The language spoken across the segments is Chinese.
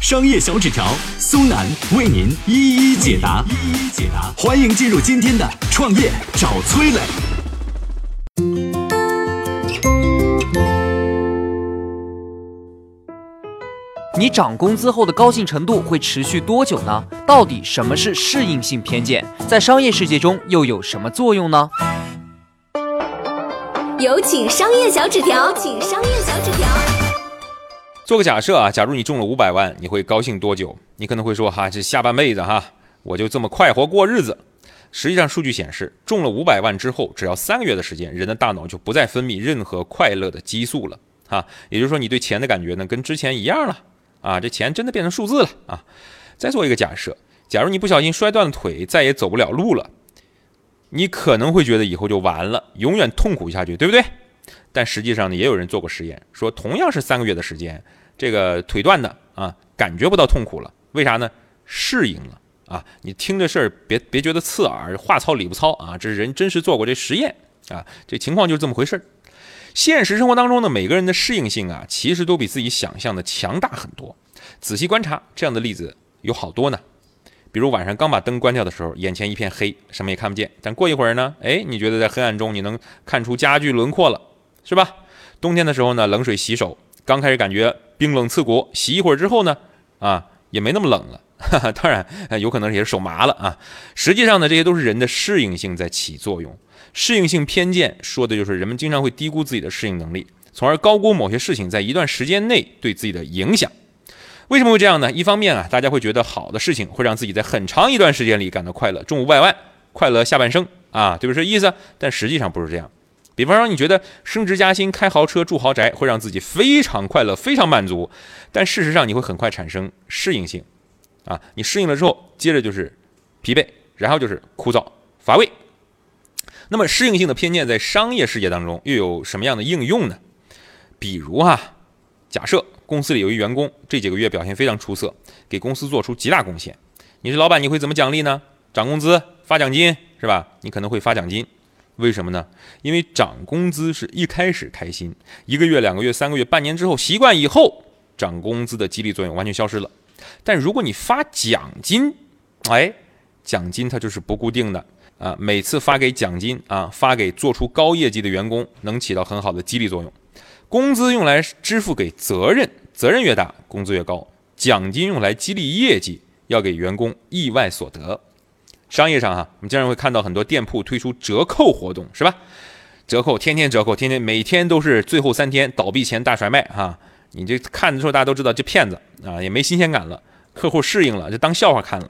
商业小纸条苏南为您一一解答，一一解答。欢迎进入今天的创业找崔磊。你涨工资后的高兴程度会持续多久呢？到底什么是适应性偏见？在商业世界中又有什么作用呢？有请商业小纸条，请商业小纸条。做个假设啊，假如你中了五百万，你会高兴多久？你可能会说哈，这下半辈子哈，我就这么快活过日子。实际上，数据显示，中了五百万之后，只要三个月的时间，人的大脑就不再分泌任何快乐的激素了啊。也就是说，你对钱的感觉呢，跟之前一样了啊。这钱真的变成数字了啊。再做一个假设，假如你不小心摔断了腿，再也走不了路了。你可能会觉得以后就完了，永远痛苦下去，对不对？但实际上呢，也有人做过实验，说同样是三个月的时间，这个腿断的啊，感觉不到痛苦了，为啥呢？适应了啊！你听这事儿别别觉得刺耳，话糙理不糙啊，这是人真实做过这实验啊，这情况就是这么回事儿。现实生活当中呢，每个人的适应性啊，其实都比自己想象的强大很多。仔细观察，这样的例子有好多呢。比如晚上刚把灯关掉的时候，眼前一片黑，什么也看不见。但过一会儿呢，哎，你觉得在黑暗中你能看出家具轮廓了，是吧？冬天的时候呢，冷水洗手，刚开始感觉冰冷刺骨，洗一会儿之后呢，啊，也没那么冷了。当然，有可能也是手麻了啊。实际上呢，这些都是人的适应性在起作用。适应性偏见说的就是人们经常会低估自己的适应能力，从而高估某些事情在一段时间内对自己的影响。为什么会这样呢？一方面啊，大家会觉得好的事情会让自己在很长一段时间里感到快乐，中五百万，快乐下半生啊，对不对？意思，但实际上不是这样。比方说，你觉得升职加薪、开豪车、住豪宅会让自己非常快乐、非常满足，但事实上你会很快产生适应性啊。你适应了之后，接着就是疲惫，然后就是枯燥乏味。那么，适应性的偏见在商业世界当中又有什么样的应用呢？比如哈，假设。公司里有一员工，这几个月表现非常出色，给公司做出极大贡献。你是老板，你会怎么奖励呢？涨工资、发奖金，是吧？你可能会发奖金，为什么呢？因为涨工资是一开始开心，一个月、两个月、三个月、半年之后习惯以后，涨工资的激励作用完全消失了。但如果你发奖金，哎，奖金它就是不固定的啊，每次发给奖金啊，发给做出高业绩的员工，能起到很好的激励作用。工资用来支付给责任。责任越大，工资越高。奖金用来激励业绩，要给员工意外所得。商业上哈，我们经常会看到很多店铺推出折扣活动，是吧？折扣，天天折扣，天天每天都是最后三天倒闭前大甩卖哈。你这看的时候，大家都知道这骗子啊，也没新鲜感了，客户适应了，就当笑话看了。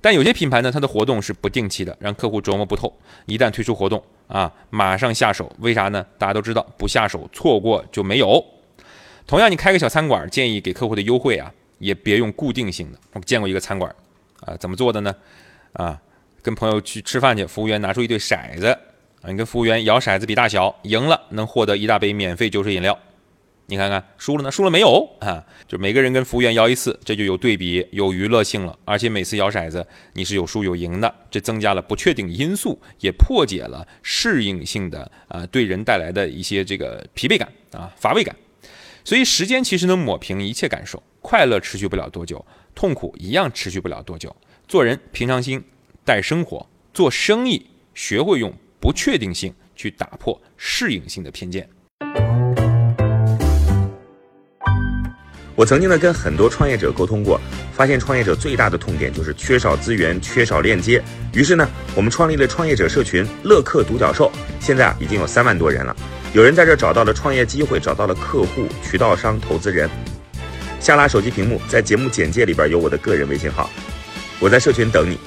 但有些品牌呢，它的活动是不定期的，让客户琢磨不透。一旦推出活动啊，马上下手，为啥呢？大家都知道，不下手错过就没有。同样，你开个小餐馆，建议给客户的优惠啊，也别用固定性的。我见过一个餐馆，啊，怎么做的呢？啊，跟朋友去吃饭去，服务员拿出一对骰子，啊，你跟服务员摇骰子比大小，赢了能获得一大杯免费酒水饮料。你看看，输了呢？输了没有？啊，就每个人跟服务员摇一次，这就有对比，有娱乐性了。而且每次摇骰子，你是有输有赢的，这增加了不确定因素，也破解了适应性的啊，对人带来的一些这个疲惫感啊，乏味感。所以时间其实能抹平一切感受，快乐持续不了多久，痛苦一样持续不了多久。做人平常心待生活，做生意学会用不确定性去打破适应性的偏见。我曾经呢跟很多创业者沟通过，发现创业者最大的痛点就是缺少资源、缺少链接。于是呢，我们创立了创业者社群“乐客独角兽”，现在啊已经有三万多人了。有人在这找到了创业机会，找到了客户、渠道商、投资人。下拉手机屏幕，在节目简介里边有我的个人微信号，我在社群等你。